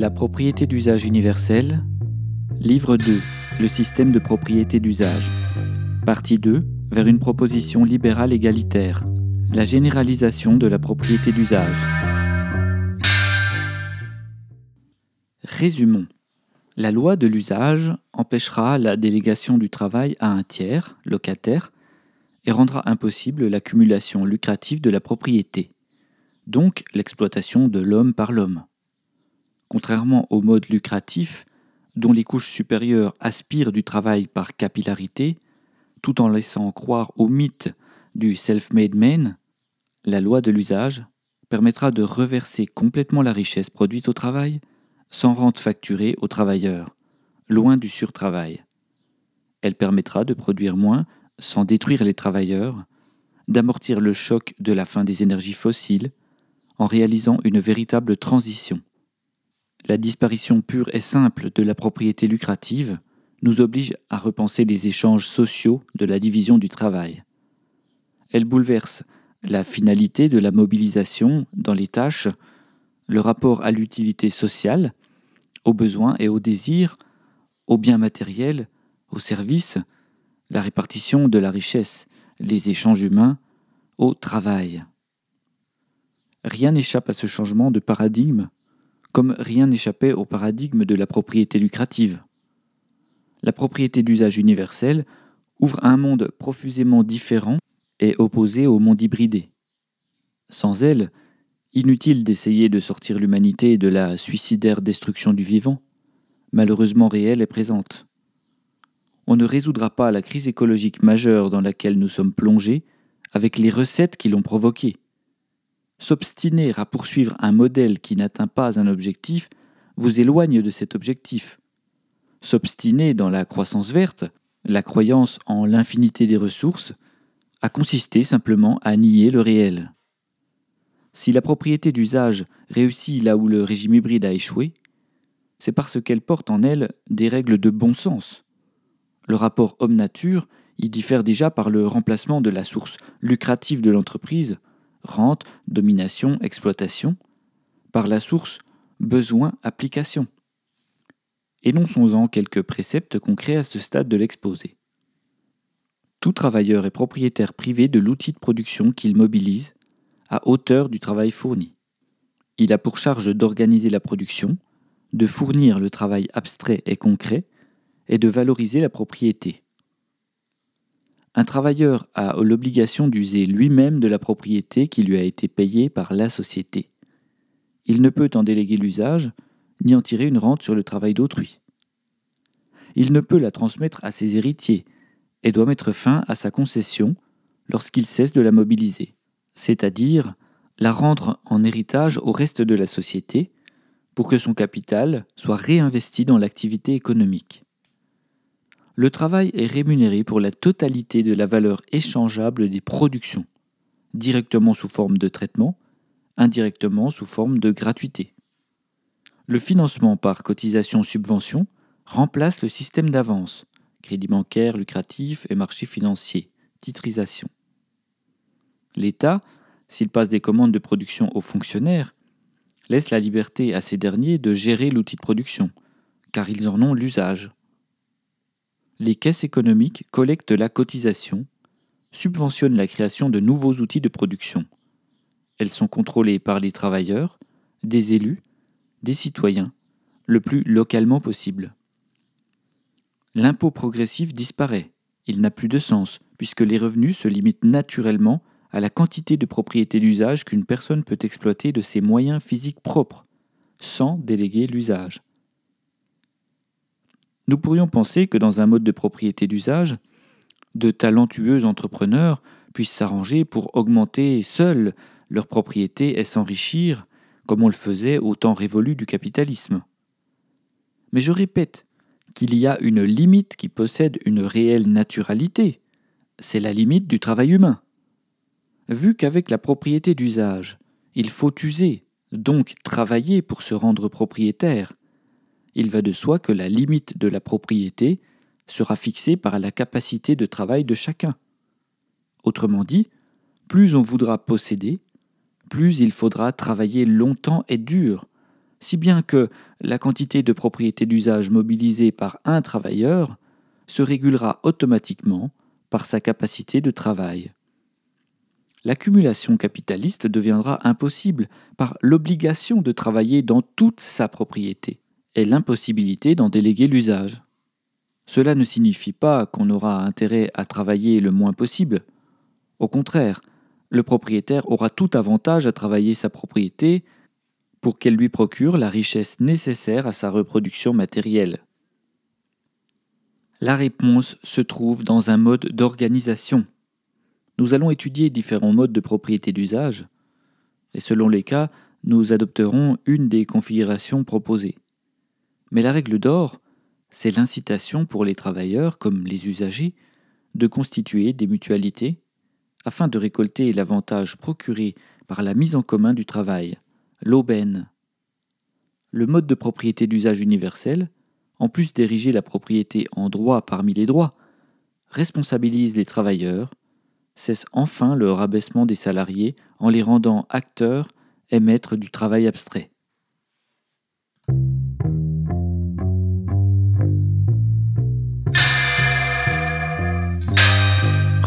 La propriété d'usage universelle. Livre 2. Le système de propriété d'usage. Partie 2. Vers une proposition libérale égalitaire. La généralisation de la propriété d'usage. Résumons. La loi de l'usage empêchera la délégation du travail à un tiers, locataire, et rendra impossible l'accumulation lucrative de la propriété, donc l'exploitation de l'homme par l'homme. Contrairement au mode lucratif, dont les couches supérieures aspirent du travail par capillarité, tout en laissant croire au mythe du self-made man, la loi de l'usage permettra de reverser complètement la richesse produite au travail sans rente facturée aux travailleurs, loin du surtravail. Elle permettra de produire moins sans détruire les travailleurs, d'amortir le choc de la fin des énergies fossiles, en réalisant une véritable transition. La disparition pure et simple de la propriété lucrative nous oblige à repenser les échanges sociaux de la division du travail. Elle bouleverse la finalité de la mobilisation dans les tâches, le rapport à l'utilité sociale, aux besoins et aux désirs, aux biens matériels, aux services, la répartition de la richesse, les échanges humains, au travail. Rien n'échappe à ce changement de paradigme comme rien n'échappait au paradigme de la propriété lucrative. La propriété d'usage universel ouvre un monde profusément différent et opposé au monde hybridé. Sans elle, inutile d'essayer de sortir l'humanité de la suicidaire destruction du vivant, malheureusement réelle et présente. On ne résoudra pas la crise écologique majeure dans laquelle nous sommes plongés avec les recettes qui l'ont provoquée. S'obstiner à poursuivre un modèle qui n'atteint pas un objectif vous éloigne de cet objectif. S'obstiner dans la croissance verte, la croyance en l'infinité des ressources, a consisté simplement à nier le réel. Si la propriété d'usage réussit là où le régime hybride a échoué, c'est parce qu'elle porte en elle des règles de bon sens. Le rapport homme-nature y diffère déjà par le remplacement de la source lucrative de l'entreprise rente, domination, exploitation, par la source besoin, application. Énonçons-en quelques préceptes concrets à ce stade de l'exposé. Tout travailleur est propriétaire privé de l'outil de production qu'il mobilise à hauteur du travail fourni. Il a pour charge d'organiser la production, de fournir le travail abstrait et concret, et de valoriser la propriété un travailleur a l'obligation d'user lui-même de la propriété qui lui a été payée par la société. Il ne peut en déléguer l'usage, ni en tirer une rente sur le travail d'autrui. Il ne peut la transmettre à ses héritiers, et doit mettre fin à sa concession lorsqu'il cesse de la mobiliser, c'est-à-dire la rendre en héritage au reste de la société, pour que son capital soit réinvesti dans l'activité économique le travail est rémunéré pour la totalité de la valeur échangeable des productions, directement sous forme de traitement, indirectement sous forme de gratuité. Le financement par cotisation-subvention remplace le système d'avance, crédit bancaire lucratif et marché financier, titrisation. L'État, s'il passe des commandes de production aux fonctionnaires, laisse la liberté à ces derniers de gérer l'outil de production, car ils en ont l'usage les caisses économiques collectent la cotisation, subventionnent la création de nouveaux outils de production. Elles sont contrôlées par les travailleurs, des élus, des citoyens, le plus localement possible. L'impôt progressif disparaît, il n'a plus de sens, puisque les revenus se limitent naturellement à la quantité de propriété d'usage qu'une personne peut exploiter de ses moyens physiques propres, sans déléguer l'usage. Nous pourrions penser que dans un mode de propriété d'usage, de talentueux entrepreneurs puissent s'arranger pour augmenter seuls leur propriété et s'enrichir, comme on le faisait au temps révolu du capitalisme. Mais je répète qu'il y a une limite qui possède une réelle naturalité, c'est la limite du travail humain. Vu qu'avec la propriété d'usage, il faut user, donc travailler pour se rendre propriétaire, il va de soi que la limite de la propriété sera fixée par la capacité de travail de chacun. Autrement dit, plus on voudra posséder, plus il faudra travailler longtemps et dur, si bien que la quantité de propriété d'usage mobilisée par un travailleur se régulera automatiquement par sa capacité de travail. L'accumulation capitaliste deviendra impossible par l'obligation de travailler dans toute sa propriété et l'impossibilité d'en déléguer l'usage. Cela ne signifie pas qu'on aura intérêt à travailler le moins possible. Au contraire, le propriétaire aura tout avantage à travailler sa propriété pour qu'elle lui procure la richesse nécessaire à sa reproduction matérielle. La réponse se trouve dans un mode d'organisation. Nous allons étudier différents modes de propriété d'usage, et selon les cas, nous adopterons une des configurations proposées. Mais la règle d'or, c'est l'incitation pour les travailleurs, comme les usagers, de constituer des mutualités afin de récolter l'avantage procuré par la mise en commun du travail, l'aubaine. Le mode de propriété d'usage universel, en plus d'ériger la propriété en droit parmi les droits, responsabilise les travailleurs, cesse enfin le rabaissement des salariés en les rendant acteurs et maîtres du travail abstrait.